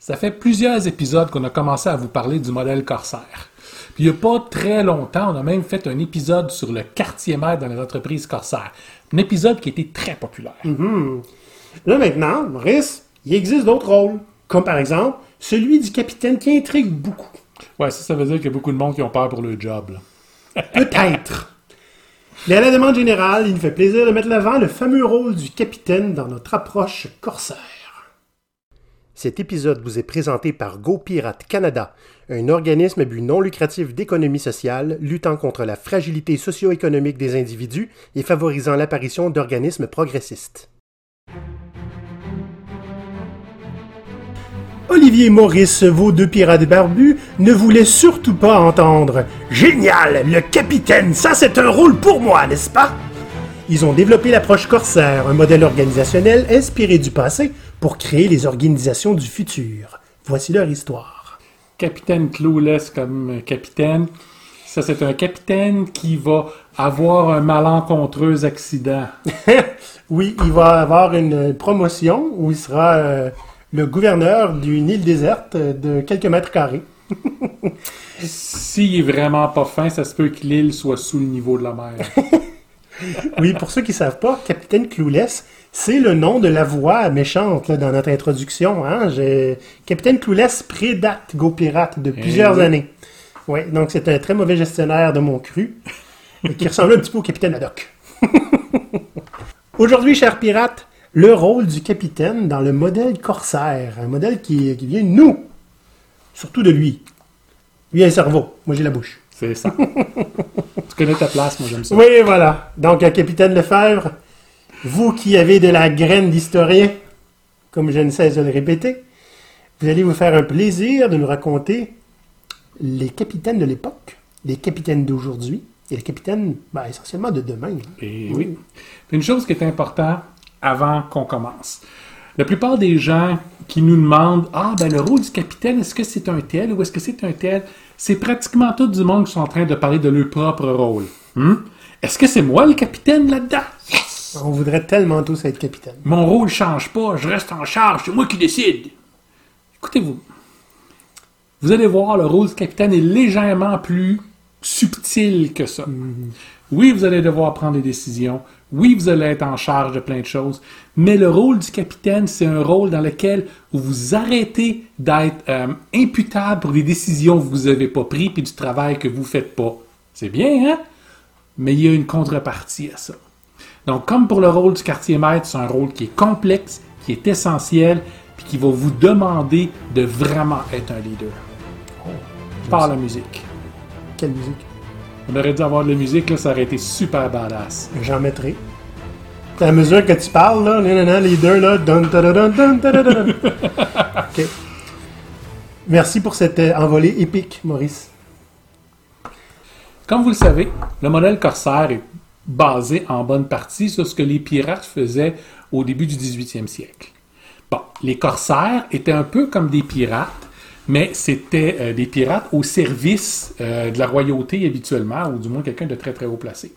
Ça fait plusieurs épisodes qu'on a commencé à vous parler du modèle Corsair. Puis il n'y a pas très longtemps, on a même fait un épisode sur le quartier maître dans les entreprises Corsair. Un épisode qui était très populaire. Là maintenant, Maurice, il existe d'autres rôles, comme par exemple celui du capitaine qui intrigue beaucoup. Ouais, ça, ça veut dire qu'il y a beaucoup de monde qui ont peur pour le job. là. Peut-être. Mais à la demande générale, il nous fait plaisir de mettre l'avant le fameux rôle du capitaine dans notre approche corsaire. Cet épisode vous est présenté par GoPirate Canada, un organisme à but non lucratif d'économie sociale luttant contre la fragilité socio-économique des individus et favorisant l'apparition d'organismes progressistes. Olivier Maurice, vos deux pirates barbus, ne voulaient surtout pas entendre Génial, le capitaine, ça c'est un rôle pour moi, n'est-ce pas? Ils ont développé l'approche corsaire, un modèle organisationnel inspiré du passé pour créer les organisations du futur. Voici leur histoire. Capitaine Clueless comme capitaine. Ça, c'est un capitaine qui va avoir un malencontreux accident. oui, il va avoir une promotion où il sera euh, le gouverneur d'une île déserte de quelques mètres carrés. S'il est vraiment pas fin, ça se peut que l'île soit sous le niveau de la mer. Oui, pour ceux qui savent pas, Capitaine Clueless, c'est le nom de la voix méchante là, dans notre introduction. Hein? Capitaine Clueless prédate GoPirate de plusieurs oui. années. Oui, donc c'est un très mauvais gestionnaire de mon cru, et qui ressemble un petit peu au Capitaine Haddock. Aujourd'hui, chers pirates, le rôle du capitaine dans le modèle corsaire, un modèle qui, qui vient de nous, surtout de lui. Lui a un cerveau, moi j'ai la bouche. C'est ça. tu connais ta place, moi j'aime ça. Oui, voilà. Donc, euh, capitaine Lefebvre, vous qui avez de la graine d'historien, comme je ne cesse de le répéter, vous allez vous faire un plaisir de nous raconter les capitaines de l'époque, les capitaines d'aujourd'hui et les capitaines, ben, essentiellement de demain. Et oui. Une chose qui est importante avant qu'on commence. La plupart des gens qui nous demandent Ah, ben le rôle du capitaine, est-ce que c'est un tel ou est-ce que c'est un tel C'est pratiquement tout du monde qui sont en train de parler de leur propre rôle. Hmm? Est-ce que c'est moi le capitaine là-dedans? Yes! On voudrait tellement tous être capitaine. Mon rôle change pas, je reste en charge, c'est moi qui décide. Écoutez-vous. Vous allez voir, le rôle du capitaine est légèrement plus subtil que ça. Oui, vous allez devoir prendre des décisions. Oui, vous allez être en charge de plein de choses. Mais le rôle du capitaine, c'est un rôle dans lequel vous vous arrêtez d'être euh, imputable pour les décisions que vous n'avez pas prises puis du travail que vous faites pas. C'est bien, hein? Mais il y a une contrepartie à ça. Donc, comme pour le rôle du quartier maître, c'est un rôle qui est complexe, qui est essentiel, puis qui va vous demander de vraiment être un leader. Par la musique. Quelle musique? On aurait dû avoir de la musique, là, ça aurait été super badass. J'en mettrai. À mesure que tu parles, là, les deux, là, dun, dun, dun, dun, dun, dun, dun. OK. Merci pour cette euh, envolée épique, Maurice. Comme vous le savez, le modèle Corsair est basé en bonne partie sur ce que les pirates faisaient au début du 18e siècle. Bon, les corsaires étaient un peu comme des pirates, mais c'était euh, des pirates au service euh, de la royauté habituellement, ou du moins quelqu'un de très très haut placé.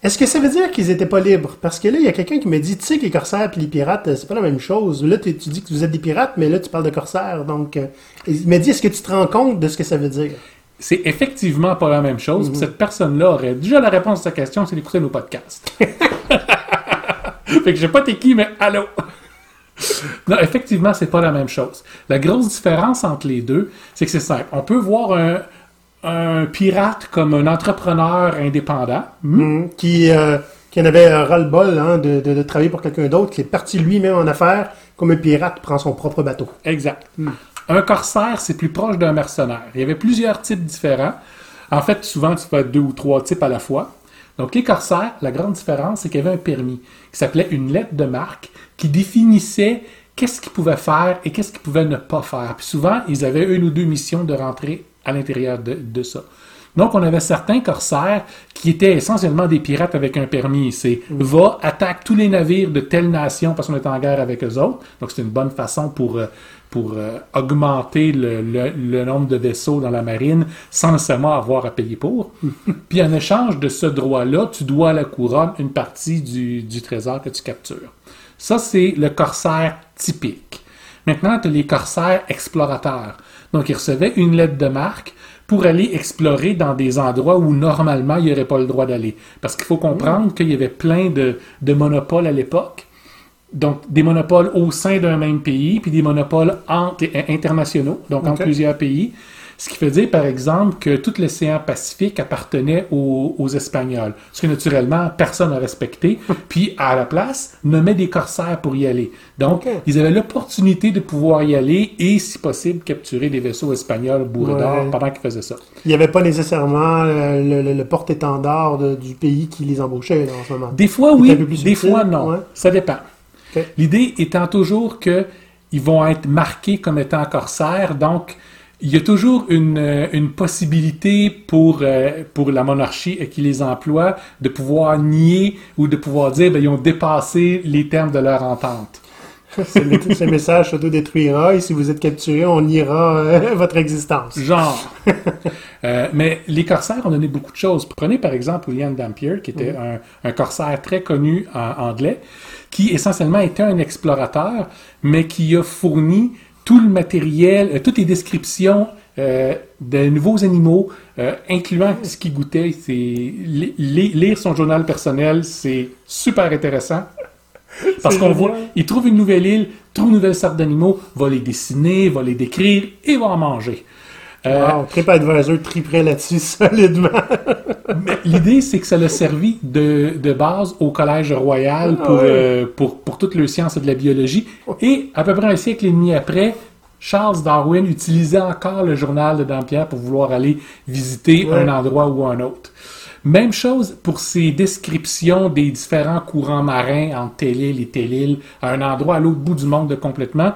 Est-ce que ça veut dire qu'ils étaient pas libres? Parce que là, il y a quelqu'un qui me dit, tu sais que les corsaires et les pirates, euh, c'est pas la même chose. Là, tu dis que vous êtes des pirates, mais là, tu parles de corsaires. Donc, euh, il m'a dit, est-ce que tu te rends compte de ce que ça veut dire? C'est effectivement pas la même chose. puis Cette personne-là aurait déjà la réponse à sa question, c'est d'écouter nos podcasts. fait que je sais pas t'es qui, mais allô? Non, effectivement, c'est pas la même chose. La grosse différence entre les deux, c'est que c'est simple. On peut voir un, un pirate comme un entrepreneur indépendant. Hmm? Hum, Qui, euh, qui en avait un ras-le-bol hein, de, de- de travailler pour quelqu'un d'autre, qui est parti lui-même en affaires, comme un pirate prend son propre bateau. Exact. Un corsaire, c'est plus proche d'un mercenaire. Il y avait plusieurs types différents. En fait, souvent, tu fais deux ou trois types à la fois. Donc, les corsaires, la grande différence, c'est qu'il y avait un permis qui s'appelait une lettre de marque qui définissait qu'est-ce qu'ils pouvaient faire et qu'est-ce qu'ils pouvaient ne pas faire. Puis souvent, ils avaient une ou deux missions de rentrer à l'intérieur de, de ça. Donc, on avait certains corsaires qui étaient essentiellement des pirates avec un permis. C'est va, attaque tous les navires de telle nation parce qu'on est en guerre avec eux autres. Donc, c'est une bonne façon pour, euh, pour euh, augmenter le, le- le nombre de vaisseaux dans la marine sans nécessairement avoir à payer pour. Puis, en échange de ce droit-là, tu dois à la couronne une partie du, du trésor que tu captures. Ça, c'est le corsaire typique. Maintenant, tu as les corsaires explorateurs. Donc, ils recevaient une lettre de marque pour aller explorer dans des endroits où normalement il n'y aurait pas le droit d'aller. Parce qu'il faut comprendre qu'il y avait plein de, de monopoles à l'époque. Donc, des monopoles au sein d'un même pays, puis des monopoles entre- internationaux, donc entre Ok. plusieurs pays. Ce qui fait dire, par exemple, que tout l'océan Pacifique appartenait aux, aux Espagnols. Ce que, naturellement, personne n'a respecté. Puis, à la place, nommait des corsaires pour y aller. Donc, ils avaient l'opportunité de pouvoir y aller et, si possible, capturer des vaisseaux espagnols bourrés Ouais. d'or pendant qu'ils faisaient ça. Il n'y avait pas nécessairement euh, le, le- le porte-étendard du pays qui les embauchait là, en ce moment. Des fois, oui, des fois, non. ouais. Ça dépend. L'idée étant toujours que ils vont être marqués comme étant corsaires, donc il y a toujours une, euh, une possibilité pour, euh, pour la monarchie qui les emploie de pouvoir nier ou de pouvoir dire ben, ils ont dépassé les termes de leur entente. Ce ce message s'auto-détruira et si vous êtes capturé, on niera euh, votre existence. Genre. Euh, mais les corsaires ont donné beaucoup de choses. Prenez par exemple William Dampier, qui était un, un corsaire très connu en anglais, qui essentiellement était un explorateur, mais qui a fourni tout le matériel, euh, toutes les descriptions euh, de nouveaux animaux, euh, incluant ce qu'il goûtait. C'est li- li- lire son journal personnel, c'est super intéressant. Parce qu'on voit, il trouve une nouvelle île, trouve une nouvelle sorte d'animaux, va les dessiner, va les décrire et va en manger. Wow, TripAdvisor triperait là-dessus solidement. mais L'idée, c'est que ça l'a servi de, de base au Collège royal pour, Ah ouais. euh, pour, pour toutes les sciences et de la biologie. Et à peu près un siècle et demi après, Charles Darwin utilisait encore le journal de Dampier pour vouloir aller visiter Ouais. un endroit ou un autre. Même chose pour ses descriptions des différents courants marins entre telle île et telle île, à un endroit à l'autre bout du monde de complètement.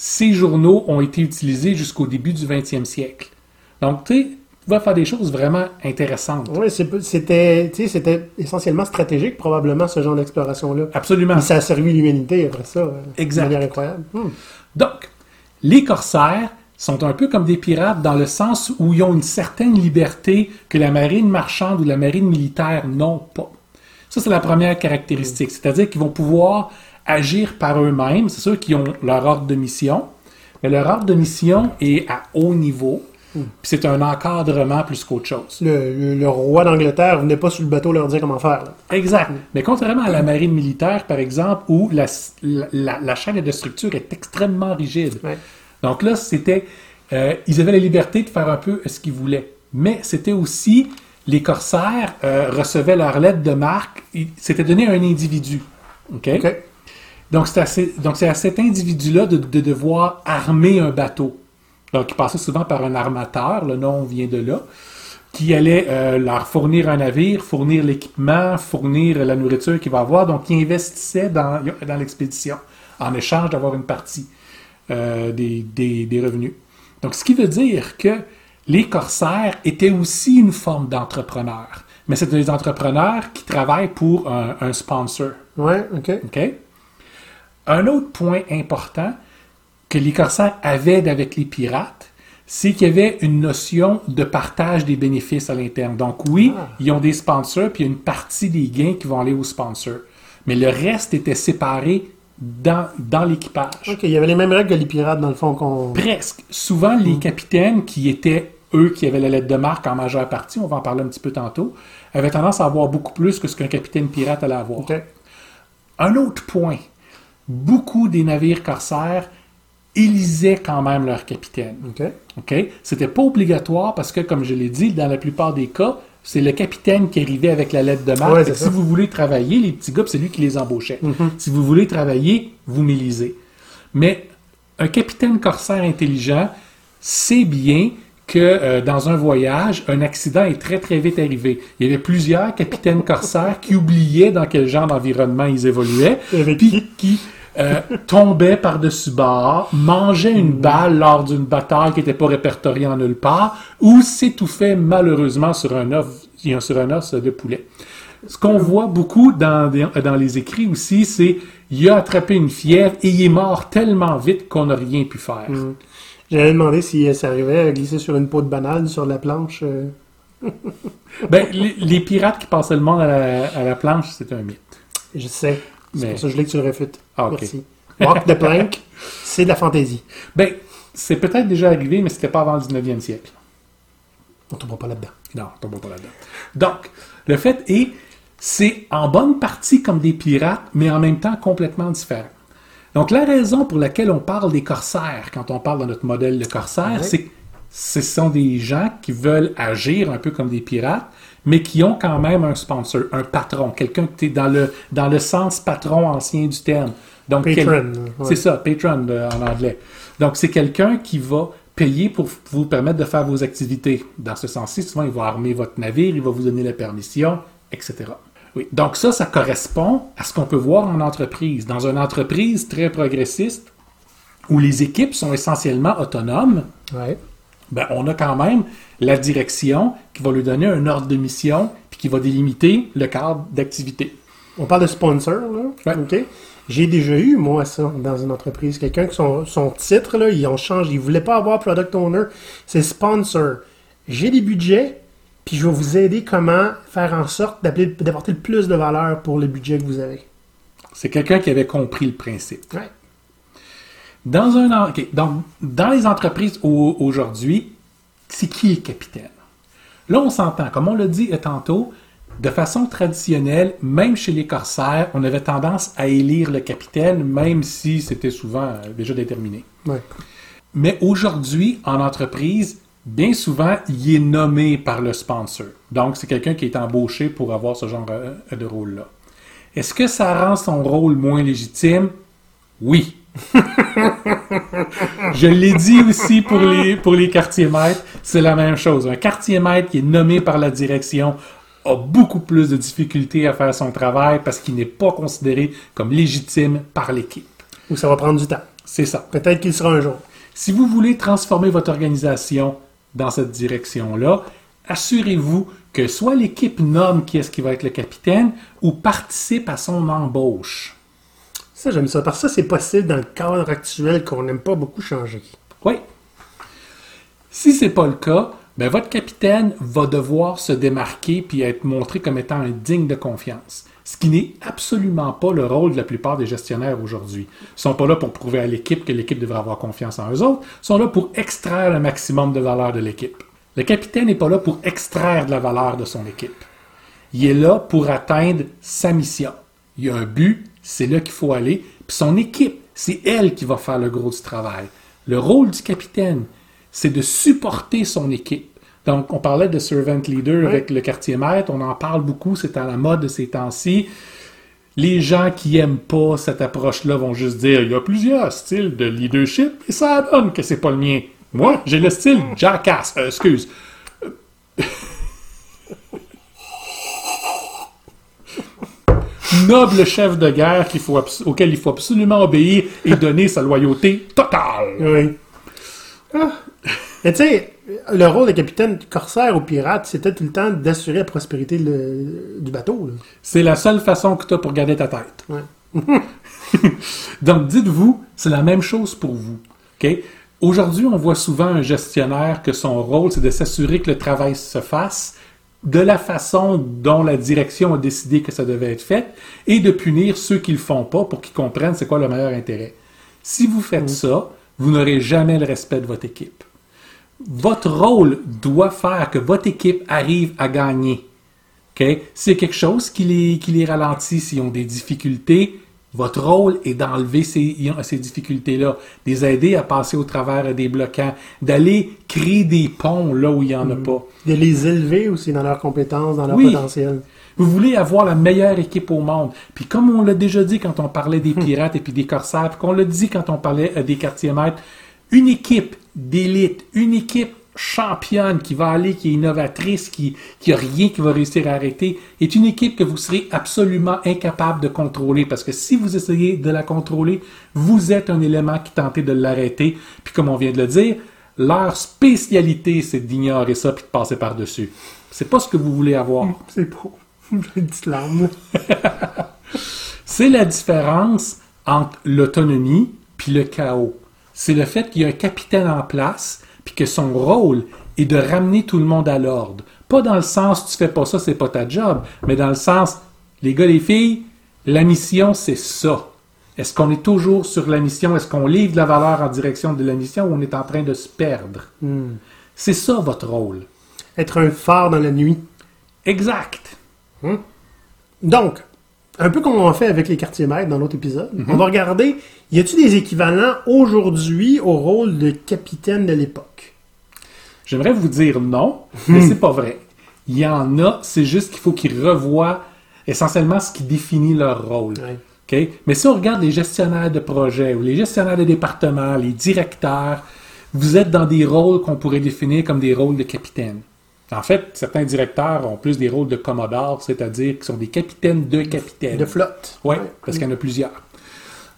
Ces journaux ont été utilisés jusqu'au début du 20e siècle. Donc, tu sais, tu vas faire des choses vraiment intéressantes. Oui, c'était essentiellement stratégique, probablement, ce genre d'exploration-là. Absolument. Et ça a servi l'humanité après ça. euh, Exact. De manière incroyable. Hmm. Donc, les corsaires sont un peu comme des pirates dans le sens où ils ont une certaine liberté que la marine marchande ou la marine militaire n'ont pas. Ça, c'est la première caractéristique. C'est-à-dire qu'ils vont pouvoir agir par eux-mêmes. C'est sûr qu'ils ont leur ordre de mission, mais leur ordre de mission est à haut niveau. Puis c'est un encadrement plus qu'autre chose. Le, le- le roi d'Angleterre venait pas sur le bateau leur dire comment faire. là. Exact. Mais contrairement à la marine militaire, par exemple, où la, la- la chaîne de structure est extrêmement rigide. Ouais. Donc là, c'était... euh, ils avaient la liberté de faire un peu ce qu'ils voulaient. Mais c'était aussi... Les corsaires euh, recevaient leur lettre de marque. C'était donné à un individu. OK? OK. Donc, c'est à, cet individu-là de, de devoir armer un bateau. Donc, il passait souvent par un armateur, le nom vient de là, qui allait euh, leur fournir un navire, fournir l'équipement, fournir la nourriture qu'il va avoir. Donc, il investissait dans, dans l'expédition en échange d'avoir une partie euh, des, des- des revenus. Donc, ce qui veut dire que les corsaires étaient aussi une forme d'entrepreneurs. Mais c'est des entrepreneurs qui travaillent pour un- un sponsor. Ouais, OK. OK? Un autre point important que les corsaires avaient avec les pirates, c'est qu'il y avait une notion de partage des bénéfices à l'interne. Donc oui, Ah. ils ont des sponsors, puis il y a une partie des gains qui vont aller aux sponsors. Mais le reste était séparé dans, dans l'équipage. OK, il y avait les mêmes règles que les pirates, dans le fond, qu'on... Presque. Souvent, les capitaines qui étaient eux qui avaient la lettre de marque en majeure partie, on va en parler un petit peu tantôt, avaient tendance à avoir beaucoup plus que ce qu'un capitaine pirate allait avoir. OK. Un autre point, beaucoup des navires corsaires élisaient quand même leur capitaine. OK. OK? C'était pas obligatoire parce que, comme je l'ai dit, dans la plupart des cas, c'est le capitaine qui arrivait avec la lettre de marque. Ouais, si vous voulez travailler, les petits gars, c'est lui qui les embauchait. Mm-hmm. Si vous voulez travailler, vous m'élisez. Mais un capitaine corsaire intelligent sait bien que euh, dans un voyage, un accident est très très vite arrivé. Il y avait plusieurs capitaines corsaires qui oubliaient dans quel genre d'environnement ils évoluaient, puis qui euh, tombaient par-dessus bord, mangeaient une balle lors d'une bataille qui n'était pas répertoriée en nulle part, ou s'étouffaient malheureusement sur un os, sur un os de poulet. Ce qu'on voit beaucoup dans, dans les écrits aussi, c'est il a attrapé une fièvre et il est mort tellement vite qu'on n'a rien pu faire. J'avais demandé si ça arrivait à glisser sur une peau de banane sur la planche. euh. Ben, les, les pirates qui passaient le monde à la, à la planche, c'est un mythe. Je sais. C'est Mais- pour ça que je voulais que tu le réfutes. Ah, ok. Merci. Walk the plank, c'est de la fantaisie. Ben, c'est peut-être déjà arrivé, mais c'était pas avant le 19e siècle. On ne tombera pas là-dedans. Non, on tombera pas là-dedans. Donc, le fait est, c'est en bonne partie comme des pirates, mais en même temps complètement différent. Donc, la raison pour laquelle on parle des corsaires, quand on parle de notre modèle de corsaire, Ouais. c'est que ce sont des gens qui veulent agir un peu comme des pirates, mais qui ont quand même un sponsor, un patron, quelqu'un qui est dans le, dans le sens patron ancien du terme. Donc, Patron. ouais. c'est ça, patron euh, en anglais. Donc, c'est quelqu'un qui va payer pour vous permettre de faire vos activités. Dans ce sens-ci, souvent, il va armer votre navire, il va vous donner la permission, etc. Oui. Donc, ça, ça correspond à ce qu'on peut voir en entreprise. Dans une entreprise très progressiste, où les équipes sont essentiellement autonomes, Ouais. Ben, on a quand même la direction qui va lui donner un ordre de mission puis qui va délimiter le cadre d'activité. On parle de sponsor, là. Ouais. OK? J'ai déjà eu, moi, ça, dans une entreprise. Quelqu'un qui, son, son titre, là, il en change. Il voulait pas avoir product owner. C'est sponsor. J'ai des budgets, puis je vais vous aider comment faire en sorte d'apporter le plus de valeur pour le budget que vous avez. C'est quelqu'un qui avait compris le principe. Ouais. Dans un les entreprises au- aujourd'hui, c'est qui le capitaine? Là, on s'entend, comme on l'a dit tantôt, de façon traditionnelle, même chez les corsaires, on avait tendance à élire le capitaine, même si c'était souvent euh, déjà déterminé. Ouais. Mais aujourd'hui, en entreprise, bien souvent, il est nommé par le sponsor. Donc, c'est quelqu'un qui est embauché pour avoir ce genre euh, de rôle-là. Est-ce que ça rend son rôle moins légitime? Oui. Je l'ai dit aussi pour les, pour les quartiers maîtres, c'est la même chose. Un quartier maître qui est nommé par la direction a beaucoup plus de difficultés à faire son travail parce qu'il n'est pas considéré comme légitime par l'équipe. Ou ça va prendre du temps. C'est ça. Peut-être qu'il sera un jour. Si vous voulez transformer votre organisation dans cette direction-là, assurez-vous que soit l'équipe nomme qui est-ce qui va être le capitaine ou participe à son embauche. Ça, j'aime ça. Parce que ça, c'est possible dans le cadre actuel qu'on n'aime pas beaucoup changer. Oui. Si c'est pas le cas, ben votre capitaine va devoir se démarquer puis être montré comme étant un digne de confiance. Ce qui n'est absolument pas le rôle de la plupart des gestionnaires aujourd'hui. Ils sont pas là pour prouver à l'équipe que l'équipe devrait avoir confiance en eux autres. Ils sont là pour extraire le maximum de valeur de l'équipe. Le capitaine n'est pas là pour extraire de la valeur de son équipe. Il est là pour atteindre sa mission. Il y a un but, c'est là qu'il faut aller. Puis son équipe, c'est elle qui va faire le gros du travail. Le rôle du capitaine, c'est de supporter son équipe. Donc, on parlait de servant leader avec le quartier maître, on en parle beaucoup, c'est à la mode de ces temps-ci. Les gens qui aiment pas cette approche-là vont juste dire il y a plusieurs styles de leadership et ça donne que c'est pas le mien. Moi, j'ai le style jackass. Euh, excuse. Noble chef de guerre qu'il faut auquel il faut absolument obéir et donner sa loyauté totale. Oui. Ah. Mais tu sais, le rôle de capitaine corsaire ou pirate, c'était tout le temps d'assurer la prospérité le- du bateau. C'est la seule façon que tu as pour garder ta tête. Ouais. Donc, dites-vous, c'est la même chose pour vous. Aujourd'hui, on voit souvent un gestionnaire que son rôle, c'est de s'assurer que le travail se fasse de la façon dont la direction a décidé que ça devait être fait et de punir ceux qui le font pas pour qu'ils comprennent c'est quoi le meilleur intérêt. Si vous faites ça, vous n'aurez jamais le respect de votre équipe. Votre rôle doit faire que votre équipe arrive à gagner. OK? S'il y a quelque chose qui les, qui les ralentit, s'ils ont des difficultés, votre rôle est d'enlever ces, ces difficultés-là, de les aider à passer au travers des bloquants, d'aller créer des ponts là où il n'y en a pas. De les élever aussi dans leurs compétences, dans leur Oui. potentiel. Vous voulez avoir la meilleure équipe au monde. Puis comme on l'a déjà dit quand on parlait des pirates et puis des corsaires, puis qu'on l'a dit quand on parlait euh, des quartiers maîtres, une équipe d'élite, une équipe championne qui va aller, qui est innovatrice, qui qui a rien qui va réussir à arrêter, est une équipe que vous serez absolument incapable de contrôler parce que si vous essayez de la contrôler, vous êtes un élément qui tentez de l'arrêter. Puis comme on vient de le dire, leur spécialité c'est d'ignorer ça puis de passer par-dessus. C'est pas ce que vous voulez avoir. C'est beau. C'est la différence entre l'autonomie puis le chaos. C'est le fait qu'il y a un capitaine en place que son rôle est de ramener tout le monde à l'ordre. Pas dans le sens tu fais pas ça, c'est pas ta job, mais dans le sens les gars les filles, la mission c'est ça. Est-ce qu'on est toujours sur la mission? Est-ce qu'on livre de la valeur en direction de la mission ou on est en train de se perdre? Hmm. C'est ça votre rôle. Être un phare dans la nuit. Exact. Donc, un peu comme on fait avec les quartiers maîtres dans l'autre épisode, Mhm. on va regarder, y a-t-il des équivalents aujourd'hui au rôle de capitaine de l'époque? J'aimerais vous dire non, mais c'est pas vrai. Il y en a, c'est juste qu'il faut qu'ils revoient essentiellement ce qui définit leur rôle. Ouais. Mais si on regarde les gestionnaires de projet ou les gestionnaires de département, les directeurs, vous êtes dans des rôles qu'on pourrait définir comme des rôles de capitaine. En fait, certains directeurs ont plus des rôles de commodore, c'est-à-dire qu'ils sont des capitaines de capitaines. De flotte. Oui, parce qu'il y en a plusieurs.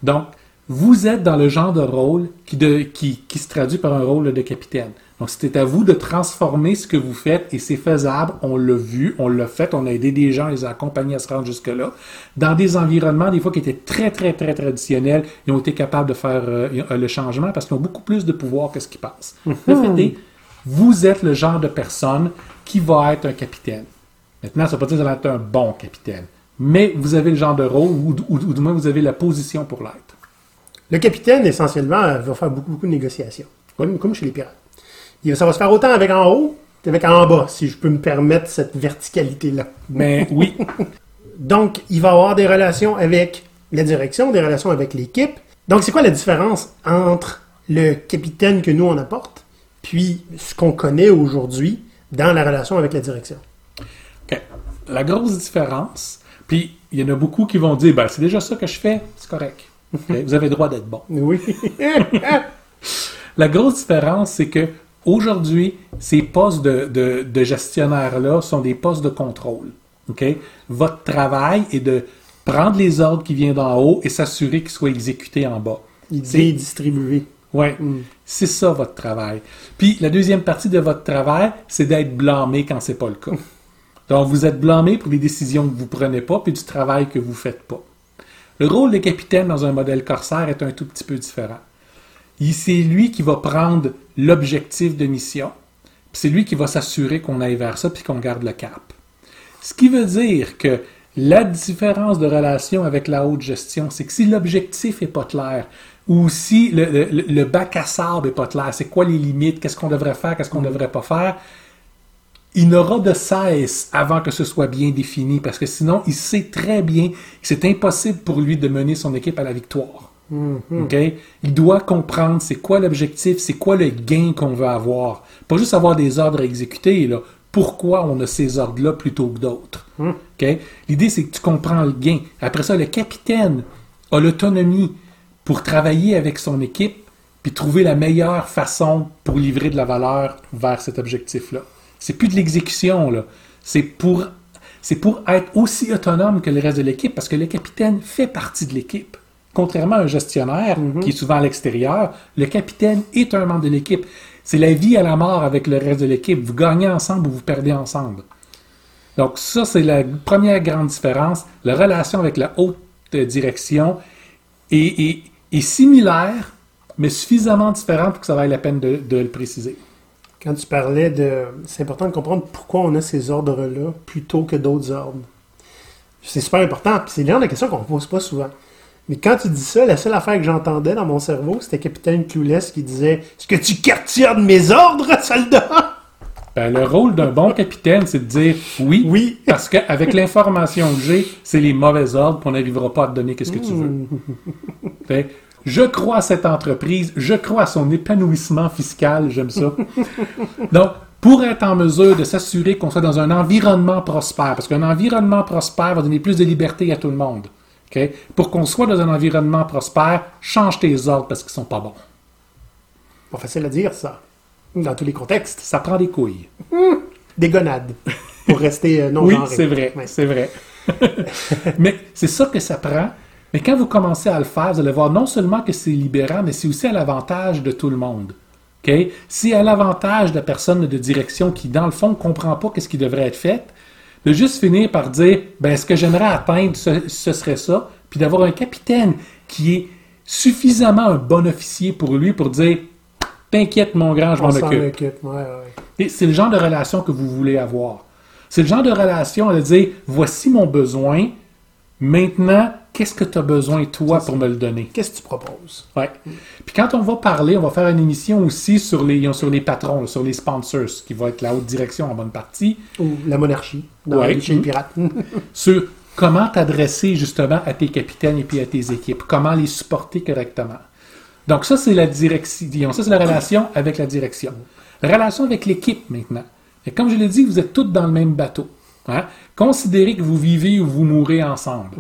Donc, vous êtes dans le genre de rôle qui, de- qui, qui se traduit par un rôle de capitaine. Donc, c'est à vous de transformer ce que vous faites et c'est faisable. On l'a vu, on l'a fait, on a aidé des gens, on les a accompagnés à se rendre jusque-là. Dans des environnements, des fois, qui étaient très, très, très traditionnels, ils ont été capables de faire euh, le changement parce qu'ils ont beaucoup plus de pouvoir que ce qui passe. Le fait est, vous êtes le genre de personne qui va être un capitaine. Maintenant, ça ne veut pas dire que vous allez être un bon capitaine. Mais vous avez le genre de rôle, ou, ou- ou du moins vous avez la position pour l'être. Le capitaine, essentiellement, va faire beaucoup, beaucoup de négociations. Comme, comme chez les pirates. Ça va se faire autant avec en haut qu'avec en bas, si je peux me permettre cette verticalité-là. Mais oui, Donc, il va avoir des relations avec la direction, des relations avec l'équipe. Donc, c'est quoi la différence entre le capitaine que nous on apporte, puis ce qu'on connaît aujourd'hui dans la relation avec la direction? OK. la grosse différence, puis il y en a beaucoup qui vont dire, ben, c'est déjà ça que je fais, c'est correct. Vous avez le droit d'être bon. Oui. La grosse différence, c'est que aujourd'hui, ces postes de, de, de gestionnaire-là sont des postes de contrôle. Votre travail est de prendre les ordres qui viennent d'en haut et s'assurer qu'ils soient exécutés en bas. C'est- est distribué. Ouais, c'est ça votre travail. Puis la deuxième partie de votre travail, c'est d'être blâmé quand c'est pas le cas. Donc vous êtes blâmé pour les décisions que vous prenez pas puis du travail que vous faites pas. Le rôle de capitaine dans un modèle corsaire est un tout petit peu différent. C'est lui qui va prendre l'objectif de mission, puis c'est lui qui va s'assurer qu'on aille vers ça puis qu'on garde le cap. Ce qui veut dire que la différence de relation avec la haute gestion, c'est que si l'objectif est pas clair, ou si le, le- le bac à sable est pas clair, c'est quoi les limites, qu'est-ce qu'on devrait faire, qu'est-ce qu'on ne devrait pas faire, il n'aura de cesse avant que ce soit bien défini, parce que sinon, il sait très bien que c'est impossible pour lui de mener son équipe à la victoire. OK? Il doit comprendre c'est quoi l'objectif, c'est quoi le gain qu'on veut avoir. Pas juste avoir des ordres à exécuter, là. Pourquoi on a ces ordres-là plutôt que d'autres? OK? L'idée, c'est que tu comprends le gain. Après ça, le capitaine a l'autonomie pour travailler avec son équipe puis trouver la meilleure façon pour livrer de la valeur vers cet objectif-là. C'est plus de l'exécution, là. C'est pour, c'est pour être aussi autonome que le reste de l'équipe parce que le capitaine fait partie de l'équipe. Contrairement à un gestionnaire qui est souvent à l'extérieur, le capitaine est un membre de l'équipe. C'est la vie à la mort avec le reste de l'équipe. Vous gagnez ensemble ou vous perdez ensemble. Donc ça, c'est la première grande différence. La relation avec la haute direction est, est- est similaire, mais suffisamment différente pour que ça vaille la peine de, de le préciser. Quand tu parlais de. C'est important de comprendre pourquoi on a ces ordres-là plutôt que d'autres ordres. C'est super important, c'est le genre de question qu'on ne pose pas souvent. Mais quand tu dis ça, la seule affaire que j'entendais dans mon cerveau, c'était Capitaine Clueless qui disait Est-ce que tu cartionnes mes ordres, soldat? Ben, le rôle d'un bon capitaine, c'est de dire oui, Oui. parce qu'avec l'information que j'ai, c'est les mauvais ordres qu'on n'arrivera pas à te donner qu'est-ce que tu veux. Fait que, je crois à cette entreprise, je crois à son épanouissement fiscal, j'aime ça. Donc, pour être en mesure de s'assurer qu'on soit dans un environnement prospère, parce qu'un environnement prospère va donner plus de liberté à tout le monde. Pour qu'on soit dans un environnement prospère, change tes ordres parce qu'ils sont pas bons. Pas facile à dire, ça. Dans tous les contextes. Ça prend des couilles. Des gonades. Pour rester euh, non Oui, c'est vrai, Ouais. c'est vrai. mais c'est ça que ça prend. Mais quand vous commencez à le faire, vous allez voir non seulement que c'est libérant, mais c'est aussi à l'avantage de tout le monde. OK? C'est à l'avantage de la personne de direction qui, dans le fond, ne comprend pas ce qui devrait être fait, de juste finir par dire, ben, ce que j'aimerais atteindre, ce, ce serait ça, puis d'avoir un capitaine qui est suffisamment un bon officier pour lui pour dire, t'inquiète mon grand, je m'en occupe. occupe. Ouais, c'est le genre de relation que vous voulez avoir. C'est le genre de relation à dire voici mon besoin. Maintenant, qu'est-ce que tu as besoin, toi, pour me le donner? Qu'est-ce que tu proposes? Ouais. Puis quand on va parler, on va faire une émission aussi sur les, sur les patrons, sur les sponsors, qui va être la haute direction en bonne partie, Ou la monarchie, dans Ouais. chez les pirates. sur comment t'adresser justement à tes capitaines et puis à tes équipes, comment les supporter correctement. Donc ça, c'est la direction, ça c'est la relation avec la direction. La relation avec l'équipe maintenant. Et comme je l'ai dit, vous êtes tous dans le même bateau. Hein? Considérez que vous vivez ou vous mourrez ensemble.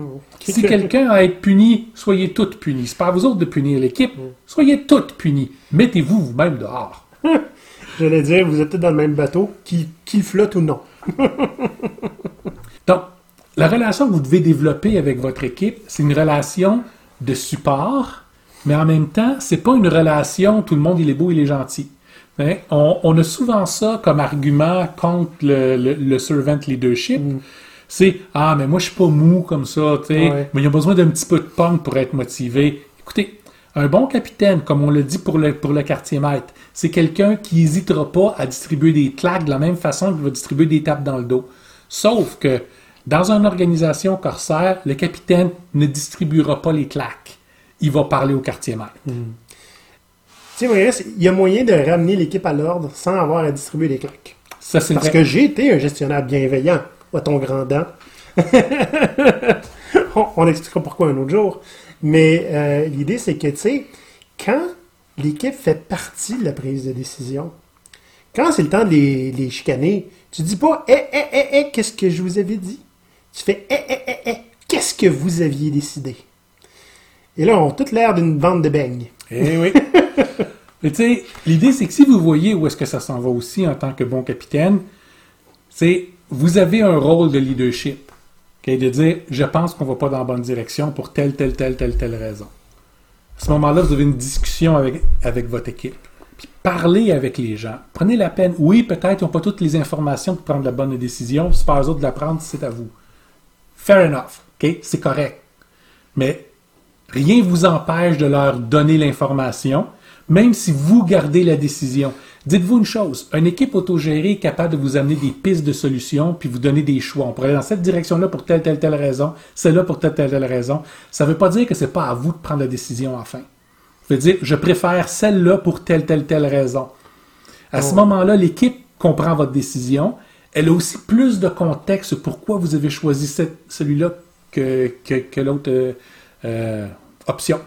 Si quelqu'un a à être puni, soyez tous punis. C'est pas à vous autres de punir l'équipe, soyez tous punis. Mettez-vous vous-même dehors. J'allais dire, vous êtes tous dans le même bateau, qu'il qu'il flotte ou non. Donc, la relation que vous devez développer avec votre équipe, c'est une relation de support, mais en même temps, c'est pas une relation tout le monde il est beau, il est gentil. Hein? On, on a souvent ça comme argument contre le, le- le servant leadership. C'est ah mais moi je suis pas mou comme ça, tu sais, Ouais. mais il a besoin d'un petit peu de punk pour être motivé. Écoutez, un bon capitaine, comme on le dit pour le, pour le quartier maître, c'est quelqu'un qui n'hésitera pas à distribuer des claques de la même façon qu'il va distribuer des tapes dans le dos. Sauf que dans une organisation corsaire, le capitaine ne distribuera pas les claques. Il va parler au quartier maître. Tu sais, Maurice, il y a moyen de ramener l'équipe à l'ordre sans avoir à distribuer des claques. Ça, c'est Parce vrai. que j'ai été un gestionnaire bienveillant, à ton grand dent. on, on expliquera pourquoi un autre jour. Mais euh, l'idée, c'est que, tu sais, quand l'équipe fait partie de la prise de décision, quand c'est le temps de les, les chicaner, tu dis pas Eh, eh, eh, eh, qu'est-ce que je vous avais dit? Tu fais Eh, eh, eh, eh, qu'est-ce que vous aviez décidé? Et là, on a toute l'air d'une bande de beignes. Eh oui. Tu sais, l'idée, c'est que si vous voyez où est-ce que ça s'en va aussi en tant que bon capitaine, c'est vous avez un rôle de leadership. ok, de dire, je pense qu'on va pas dans la bonne direction pour telle, telle, telle, telle, telle raison. À ce moment-là, vous avez une discussion avec, avec votre équipe. Puis parlez avec les gens. Prenez la peine. Oui, peut-être ils n'ont pas toutes les informations pour prendre la bonne décision. C'est pas eux autres de la prendre, c'est à vous. Fair enough. ok, C'est correct. Mais rien ne vous empêche de leur donner l'information, même si vous gardez la décision. Dites-vous une chose, une équipe autogérée est capable de vous amener des pistes de solutions, puis vous donner des choix. On pourrait aller dans cette direction-là pour telle, telle, telle raison, celle-là pour telle, telle, telle raison. Ça ne veut pas dire que c'est pas à vous de prendre la décision enfin. Ça veut dire, je préfère celle-là pour telle, telle, telle raison. À ce moment-là, l'équipe comprend votre décision. Elle a aussi plus de contexte sur pourquoi vous avez choisi cette- celui-là que, que, que l'autre euh, euh, option.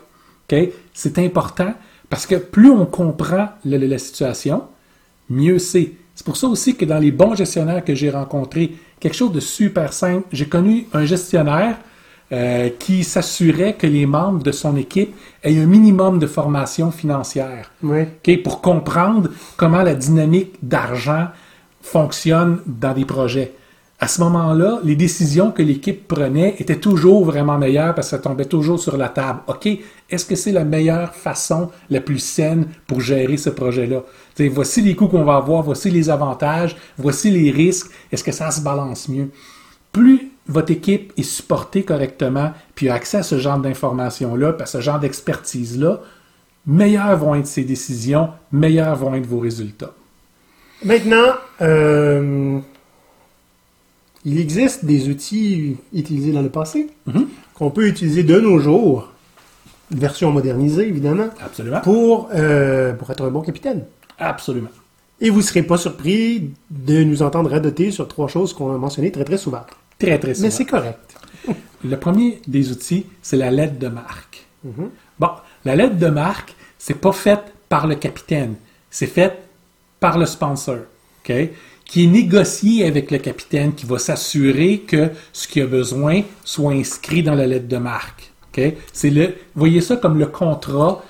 OK? C'est important parce que plus on comprend la, situation, mieux c'est. C'est pour ça aussi que dans les bons gestionnaires que j'ai rencontrés, quelque chose de super simple, j'ai connu un gestionnaire euh, qui s'assurait que les membres de son équipe aient un minimum de formation financière. Oui. Pour comprendre comment la dynamique d'argent fonctionne dans des projets. À ce moment-là, les décisions que l'équipe prenait étaient toujours vraiment meilleures parce que ça tombait toujours sur la table. OK, est-ce que c'est la meilleure façon, la plus saine pour gérer ce projet-là? Voici les coûts qu'on va avoir, voici les avantages, voici les risques. Est-ce que ça se balance mieux? Plus votre équipe est supportée correctement, puis a accès à ce genre d'informations-là, à ce genre d'expertise-là, meilleures vont être ses décisions, meilleurs vont être vos résultats. Maintenant, euh, il existe des outils utilisés dans le passé Mhm. qu'on peut utiliser de nos jours, version modernisée évidemment, Absolument. pour, euh, pour être un bon capitaine. Absolument. Et vous ne serez pas surpris de nous entendre radoter sur trois choses qu'on a mentionnées très très souvent. Très, très souvent. Mais c'est correct. Le premier des outils, c'est la lettre de marque. Bon, la lettre de marque, c'est pas faite par le capitaine, c'est faite par le sponsor, OK? Qui est négocié avec le capitaine, qui va s'assurer que ce qu'il a besoin soit inscrit dans la lettre de marque. C'est le, voyez ça comme le contrat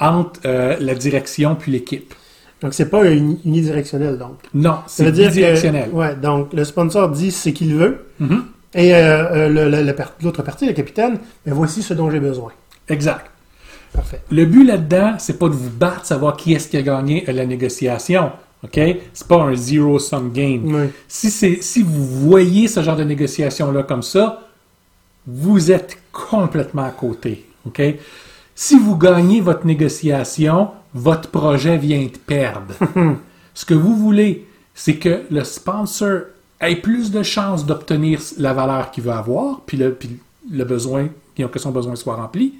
entre euh, la direction puis l'équipe. Donc c'est pas uni- unidirectionnel donc. Non, c'est que- bidirectionnel. ouais, donc le sponsor dit ce qu'il veut Mhm. et euh, euh, l'autre partie, le capitaine, ben voici ce dont j'ai besoin. Exact. Parfait. Le but là-dedans, c'est pas de vous battre, savoir qui est-ce qui a gagné la négociation. OK? C'est pas un zero-sum game. Oui. Si, c'est, si vous voyez ce genre de négociation-là comme ça, vous êtes complètement à côté. OK? Si vous gagnez votre négociation, votre projet vient de perdre. Ce que vous voulez, c'est que le sponsor ait plus de chances d'obtenir la valeur qu'il veut avoir, puis le, puis le besoin que son besoin soit rempli.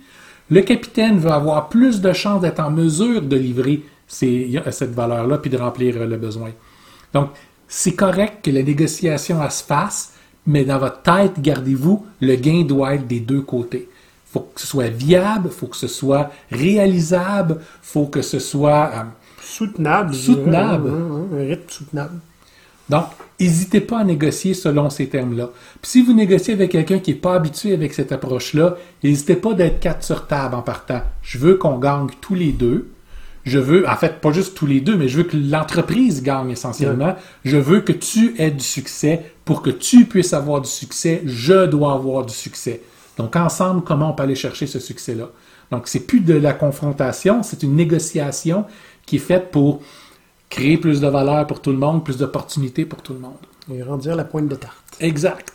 Le capitaine veut avoir plus de chances d'être en mesure de livrer cette valeur-là puis de remplir le besoin. Donc, c'est correct que la négociation se fasse, mais dans votre tête, gardez-vous, le gain doit être des deux côtés. Il faut que ce soit viable, il faut que ce soit réalisable, il faut que ce soit euh, soutenable. Soutenable. Un, rythme soutenable. Donc, n'hésitez pas à négocier selon ces termes-là. Puis si vous négociez avec quelqu'un qui n'est pas habitué avec cette approche-là, n'hésitez pas d'être quatre sur table en partant. Je veux qu'on gagne tous les deux. Je veux, en fait, pas juste tous les deux, mais je veux que l'entreprise gagne essentiellement. Je veux que tu aies du succès. Pour que tu puisses avoir du succès, je dois avoir du succès. Donc, ensemble, comment on peut aller chercher ce succès-là? Donc, c'est plus de la confrontation, c'est une négociation qui est faite pour créer plus de valeur pour tout le monde, plus d'opportunités pour tout le monde. Et rendir la pointe de tarte. Exact.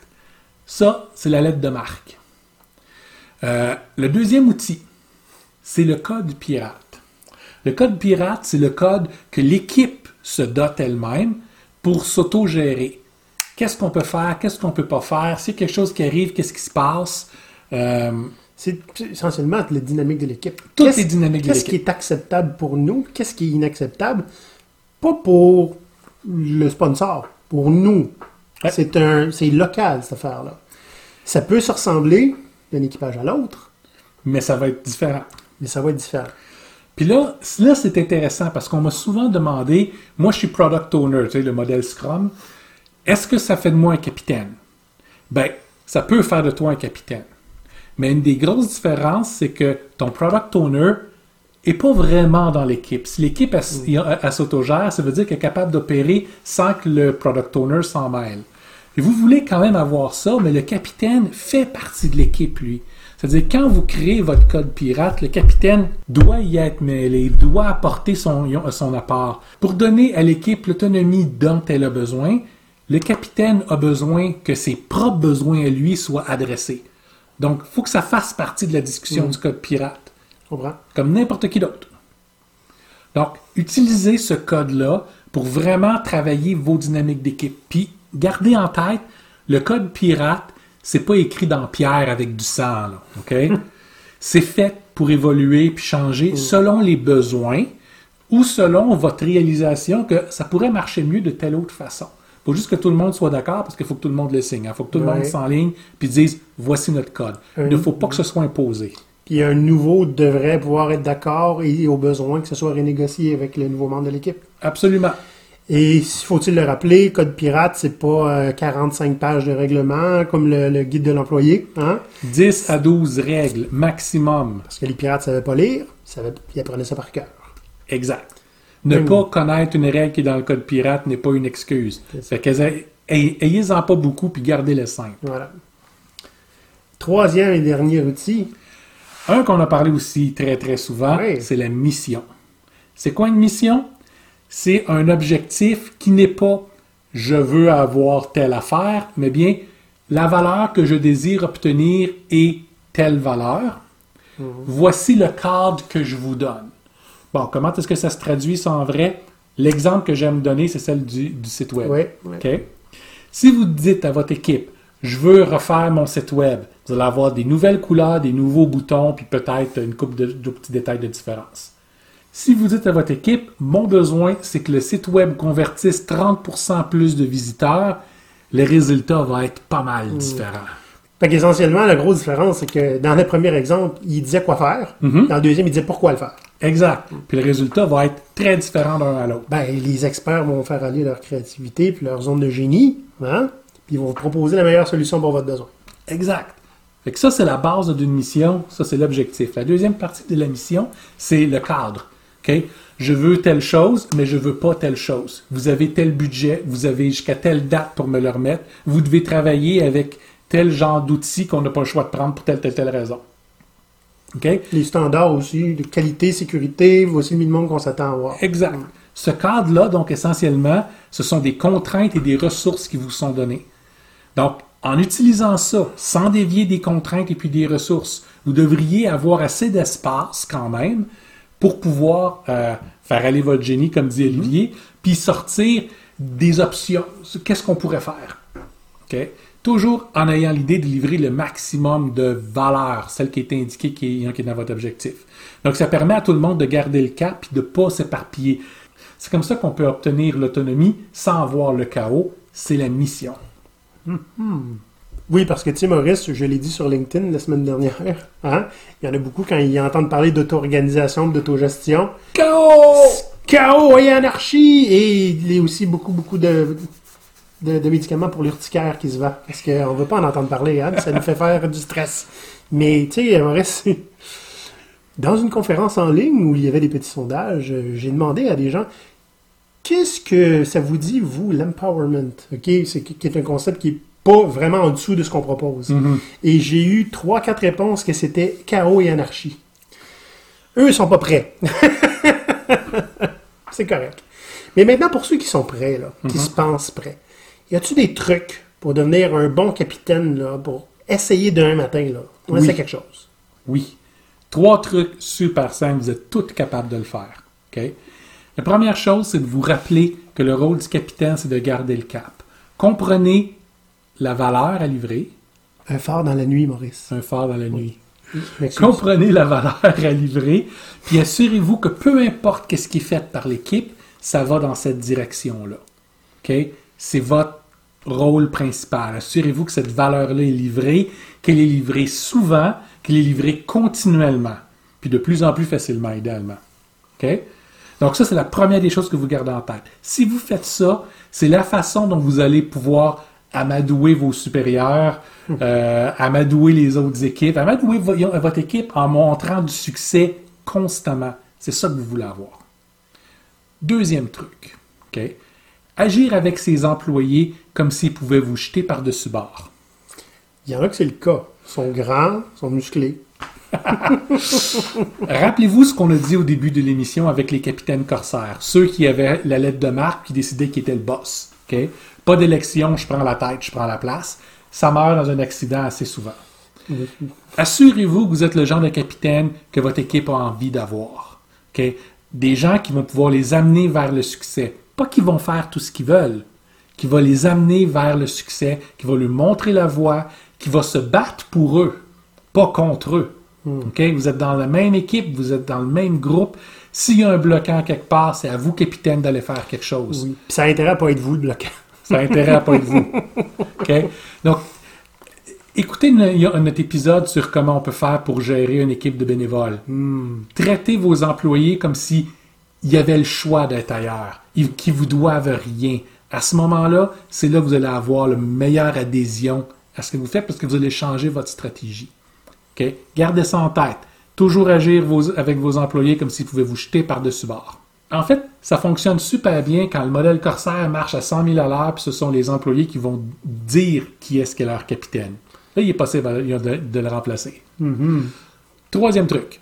Ça, c'est la lettre de marque. Euh, le deuxième outil, c'est le code pirate. Le code pirate, c'est le code que l'équipe se dote elle-même pour s'auto-gérer. Qu'est-ce qu'on peut faire, qu'est-ce qu'on ne peut pas faire, s'il y a quelque chose qui arrive, qu'est-ce qui se passe? Euh, c'est essentiellement la dynamique de l'équipe. Toutes les dynamiques de l'équipe. Qu'est-ce qui est acceptable pour nous, qu'est-ce qui est inacceptable, pas pour le sponsor, pour nous. C'est un, c'est local cette affaire-là. Ça peut se ressembler d'un équipage à l'autre, mais ça va être différent. Mais ça va être différent. Puis là, là c'est intéressant parce qu'on m'a souvent demandé, moi je suis product owner, tu sais, le modèle Scrum, est-ce que ça fait de moi un capitaine? Ben, ça peut faire de toi un capitaine. Mais une des grosses différences, c'est que ton product owner n'est pas vraiment dans l'équipe. Si l'équipe mm. s'autogère, ça veut dire qu'elle est capable d'opérer sans que le product owner s'en mêle. Et vous voulez quand même avoir ça, mais le capitaine fait partie de l'équipe, lui. C'est-à-dire, quand vous créez votre code pirate, le capitaine doit y être mêlé, doit apporter son, son apport. Pour donner à l'équipe l'autonomie dont elle a besoin, le capitaine a besoin que ses propres besoins à lui soient adressés. Donc, il faut que ça fasse partie de la discussion mm. du code pirate. Comme n'importe qui d'autre. Donc, utilisez ce code-là pour vraiment travailler vos dynamiques d'équipe. Puis, gardez en tête, le code pirate, c'est pas écrit dans pierre avec du sang, OK? c'est fait pour évoluer puis changer mm. selon les besoins ou selon votre réalisation que ça pourrait marcher mieux de telle autre façon. Il faut juste que tout le monde soit d'accord parce qu'il faut que tout le monde le signe. Il faut que tout le monde s'enligne puis dise voici notre code. Il ne faut pas que ce soit imposé. Puis un nouveau devrait pouvoir être d'accord et au besoin que ce soit renégocié avec le nouveau membre de l'équipe. Absolument. Et faut-il le rappeler, Code Pirate, c'est pas 45 euh, pages de règlement comme le, guide de l'employé. Hein? 10 à 12 règles maximum. Parce que les pirates ne savaient pas lire, ils apprenaient ça par cœur. Exact. Ne pas connaître une règle qui est dans le Code Pirate n'est pas une excuse. Fait ayez-en pas beaucoup puis gardez le simple. Voilà. Troisième et dernier outil. Un qu'on a parlé aussi très très souvent, c'est la mission. C'est quoi une mission? C'est un objectif qui n'est pas je veux avoir telle affaire, mais bien la valeur que je désire obtenir est telle valeur. Mhm. Voici le cadre que je vous donne. Bon, comment est-ce que ça se traduit ça en vrai? L'exemple que j'aime donner, c'est celle du, site web. Si vous dites à votre équipe, je veux refaire mon site web, vous allez avoir des nouvelles couleurs, des nouveaux boutons, puis peut-être une coupe de petits détails de différence. Si vous dites à votre équipe, mon besoin, c'est que le site web convertisse 30% plus de visiteurs, le résultat va être pas mal hmm. différent. Fait qu'essentiellement, la grosse différence, c'est que dans le premier exemple, il disait quoi faire. Mm-hmm. Dans le deuxième, il disait pourquoi le faire. Exact. Puis le résultat va être très différent d'un à l'autre. Ben, les experts vont faire aller leur créativité puis leur zone de génie, hein? Puis ils vont vous proposer la meilleure solution pour votre besoin. Exact. Fait que ça, c'est la base d'une mission. Ça, c'est l'objectif. La deuxième partie de la mission, c'est le cadre. Je veux telle chose, mais je veux pas telle chose. Vous avez tel budget, vous avez jusqu'à telle date pour me le remettre. Vous devez travailler avec tel genre d'outils qu'on n'a pas le choix de prendre pour telle, telle, telle raison. Les standards aussi, de qualité, sécurité, voici le minimum qu'on s'attend à avoir. Exact. Ce cadre-là, donc essentiellement, ce sont des contraintes et des ressources qui vous sont données. Donc, en utilisant ça, sans dévier des contraintes et puis des ressources, vous devriez avoir assez d'espace quand même pour pouvoir euh, faire aller votre génie, comme dit Olivier, puis sortir des options. Qu'est-ce qu'on pourrait faire? Toujours en ayant l'idée de livrer le maximum de valeur, celle qui est indiquée qui est, qui est dans votre objectif. Donc, ça permet à tout le monde de garder le cap et de ne pas s'éparpiller. C'est comme ça qu'on peut obtenir l'autonomie sans avoir le chaos. C'est la mission. Oui, parce que tu sais, Maurice, je l'ai dit sur LinkedIn la semaine dernière, hein? il y en a beaucoup quand ils entendent parler d'auto-organisation, d'autogestion. Chaos! Chaos et anarchie! Et il y a aussi beaucoup, beaucoup de, de, de médicaments pour l'urticaire qui se vend. Parce qu'on ne veut pas en entendre parler, hein? ça nous fait faire du stress. Mais tu sais, Maurice, dans une conférence en ligne où il y avait des petits sondages, j'ai demandé à des gens qu'est-ce que ça vous dit, vous, l'empowerment? OK? C'est qui est un concept qui est pas vraiment en dessous de ce qu'on propose. Et j'ai eu trois, quatre réponses que c'était chaos et anarchie. Eux, ils sont pas prêts. C'est correct. Mais maintenant, pour ceux qui sont prêts, là, qui se pensent prêts, y a-tu des trucs pour devenir un bon capitaine, là, pour essayer d'un matin, là? On Oui. essaie quelque chose? Oui. Trois trucs super simples, vous êtes tous capables de le faire. La première chose, c'est de vous rappeler que le rôle du capitaine, c'est de garder le cap. Comprenez la valeur à livrer, Un phare dans la nuit, Maurice. un phare dans la nuit. Comprenez la valeur à livrer, puis assurez-vous que peu importe qu'est-ce qui est fait par l'équipe, ça va dans cette direction-là. C'est votre rôle principal. Assurez-vous que cette valeur-là est livrée, qu'elle est livrée souvent, qu'elle est livrée continuellement, puis de plus en plus facilement, idéalement. OK? Donc ça, c'est la première des choses que vous gardez en tête. Si vous faites ça, c'est la façon dont vous allez pouvoir amadouer vos supérieurs, euh, amadouer les autres équipes, amadouer vo- votre équipe en montrant du succès constamment. C'est ça que vous voulez avoir. Deuxième truc? Agir avec ses employés comme s'ils pouvaient vous jeter par-dessus bord. Il y en a que c'est le cas. Ils sont grands, ils sont musclés. Rappelez-vous ce qu'on a dit au début de l'émission avec les capitaines corsaires, ceux qui avaient la lettre de marque qui décidaient qui était le boss. Pas d'élection, je prends la tête, je prends la place. Ça meurt dans un accident assez souvent. Assurez-vous que vous êtes le genre de capitaine que votre équipe a envie d'avoir. Des gens qui vont pouvoir les amener vers le succès. Pas qu'ils vont faire tout ce qu'ils veulent, qui va les amener vers le succès, qui va lui montrer la voie, qui va se battre pour eux, pas contre eux. OK? Vous êtes dans la même équipe, vous êtes dans le même groupe. S'il y a un bloquant quelque part, c'est à vous, capitaine, d'aller faire quelque chose. Oui. Puis ça a intérêt à pas être vous le bloquant. Ça a intérêt à pas être vous. OK? Donc, écoutez no- notre épisode sur comment on peut faire pour gérer une équipe de bénévoles. Traitez vos employés comme si il y avait le choix d'être ailleurs, ils- qu'ils vous doivent rien. À ce moment-là, c'est là que vous allez avoir la meilleure adhésion à ce que vous faites parce que vous allez changer votre stratégie. OK? Gardez ça en tête. Toujours agir vos- avec vos employés comme s'ils pouvaient vous jeter par-dessus bord. En fait, ça fonctionne super bien quand le modèle Corsair marche à 100 000 à l'heure, puis ce sont les employés qui vont dire qui est-ce qu'est leur capitaine. Là, il est possible de, de le remplacer. Troisième truc.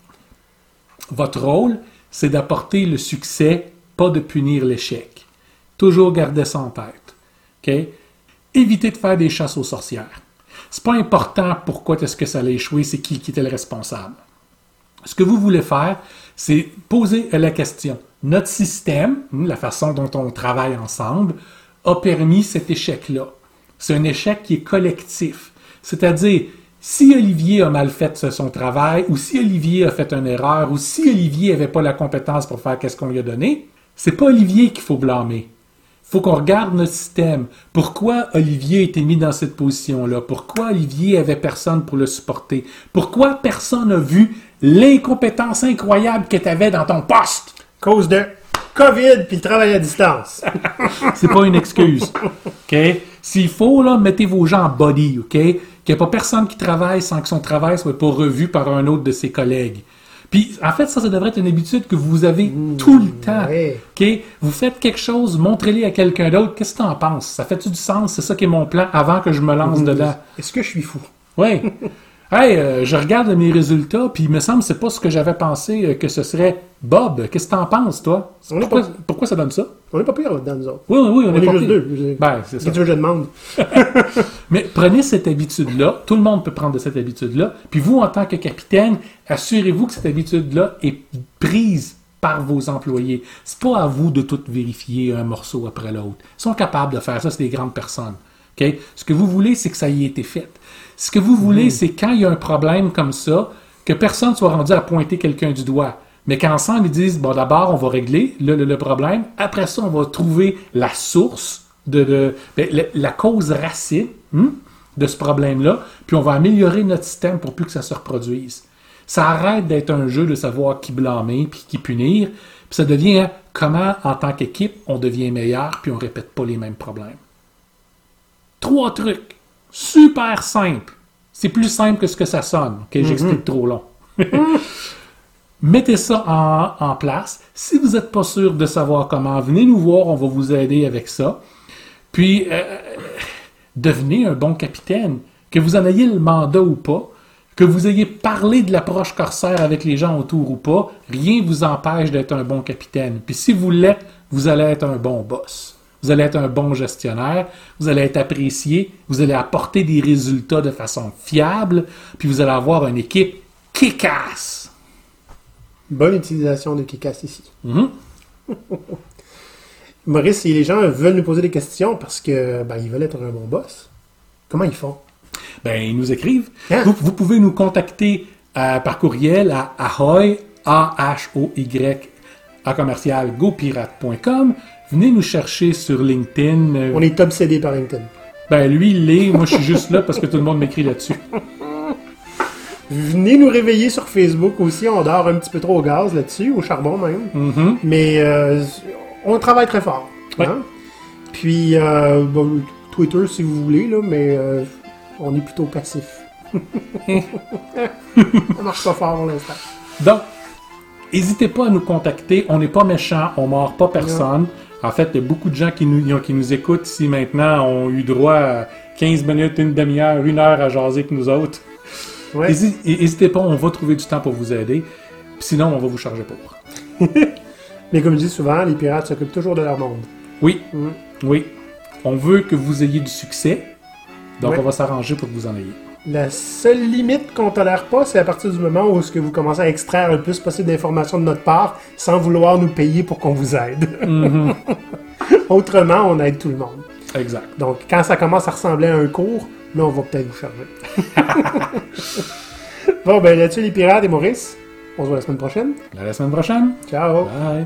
Votre rôle, c'est d'apporter le succès, pas de punir l'échec. Toujours garder ça en tête. OK? Évitez de faire des chasses aux sorcières. C'est pas important pourquoi est-ce que ça a échoué, c'est qui qui était le responsable. Ce que vous voulez faire, c'est poser la question. Notre système, hmm, la façon dont on travaille ensemble, a permis cet échec-là. C'est un échec qui est collectif. C'est-à-dire, si Olivier a mal fait son travail, ou si Olivier a fait une erreur, ou si Olivier n'avait pas la compétence pour faire qu'est-ce qu'on lui a donné, c'est pas Olivier qu'il faut blâmer. Il faut qu'on regarde notre système. Pourquoi Olivier a été mis dans cette position-là? Pourquoi Olivier avait personne pour le supporter? Pourquoi personne n'a vu l'incompétence incroyable que tu avais dans ton poste? Cause de COVID puis le travail à distance. C'est pas une excuse. OK? S'il faut, là, mettez vos gens en body, OK? Qu'il n'y ait pas personne qui travaille sans que son travail soit pas revu par un autre de ses collègues. Puis, en fait, ça, ça devrait être une habitude que vous avez tout le temps. ouais. Vous faites quelque chose, montrez-le à quelqu'un d'autre. Qu'est-ce que tu en penses? Ça fait-tu du sens? C'est ça qui est mon plan avant que je me lance dedans. Est-ce que je suis fou? Oui. Hey, euh, je regarde mes résultats, puis il me semble que c'est pas ce que j'avais pensé euh, que ce serait. Bob, qu'est-ce que t'en penses, toi? On Pourquoi, pas- pourquoi ça donne ça? On n'est pas pire là-dedans, nous autres. Oui, oui, oui, on, On est, est pas juste pire. deux. Ben, c'est ça. Que je demande? Mais prenez cette habitude-là, tout le monde peut prendre de cette habitude-là, puis vous, en tant que capitaine, assurez-vous que cette habitude-là est prise par vos employés. C'est pas à vous de tout vérifier un morceau après l'autre. Ils sont capables de faire ça, c'est des grandes personnes. OK? Ce que vous voulez, c'est que ça y ait été fait. Ce que vous voulez, c'est quand il y a un problème comme ça, que personne soit rendu à pointer quelqu'un du doigt. Mais qu'ensemble, ils disent, bon, d'abord, on va régler le, le- le problème. Après ça, on va trouver la source de, de- ben, la, la cause racine hmm, de ce problème-là. Puis on va améliorer notre système pour plus que ça se reproduise. Ça arrête d'être un jeu de savoir qui blâmer puis qui punir. Puis ça devient hein, comment, en tant qu'équipe, on devient meilleur puis on répète pas les mêmes problèmes. Trois trucs. Super simple. C'est plus simple que ce que ça sonne. Ok, j'explique trop long. Mettez ça en, place. Si vous n'êtes pas sûr de savoir comment, venez nous voir, on va vous aider avec ça. Puis, euh, devenez un bon capitaine. Que vous en ayez le mandat ou pas, que vous ayez parlé de l'approche corsaire avec les gens autour ou pas, rien ne vous empêche d'être un bon capitaine. Puis si vous l'êtes, vous allez être un bon boss. Vous allez être un bon gestionnaire, vous allez être apprécié, vous allez apporter des résultats de façon fiable, puis vous allez avoir une équipe kick-ass. Bonne utilisation de Kikas ici. Mhm. Maurice, si les gens veulent nous poser des questions parce que ben, ils veulent être un bon boss, comment ils font? Ben, ils nous écrivent. Hein? Vous, vous pouvez nous contacter euh, par courriel à ahoy, A-H-O-Y, à commercial, gopirate.com. Venez nous chercher sur LinkedIn. On est obsédé par LinkedIn. Ben, lui, il l'est. Moi, je suis juste là parce que tout le monde m'écrit là-dessus. Venez nous réveiller sur Facebook aussi. On dort un petit peu trop au gaz là-dessus, au charbon même. Mhm. Mais euh, on travaille très fort. Ouais. hein. Puis, euh, bon, Twitter si vous voulez, là, mais euh, on est plutôt passif. Ça marche pas fort pour l'instant. Donc, n'hésitez pas à nous contacter. On n'est pas méchants, on mord pas personne. En fait, il y a beaucoup de gens qui nous, qui nous écoutent ici maintenant ont eu droit à 15 minutes, une demi-heure, une heure à jaser avec nous autres. Ouais. N'hésitez pas, on va trouver du temps pour vous aider. Sinon, on va vous charger pour. Mais comme je dis souvent, les pirates s'occupent toujours de leur monde. Oui, Mhm. oui. On veut que vous ayez du succès. Donc, Ouais. on va s'arranger pour que vous en ayez. La seule limite qu'on tolère pas, c'est à partir du moment où ce que vous commencez à extraire le plus possible d'informations de notre part sans vouloir nous payer pour qu'on vous aide. Mhm. Autrement, on aide tout le monde. Exact. Donc, quand ça commence à ressembler à un cours, là, on va peut-être vous charger. bon, ben là-dessus, les pirates et Maurice, on se voit la semaine prochaine. À la semaine prochaine. Ciao! Bye.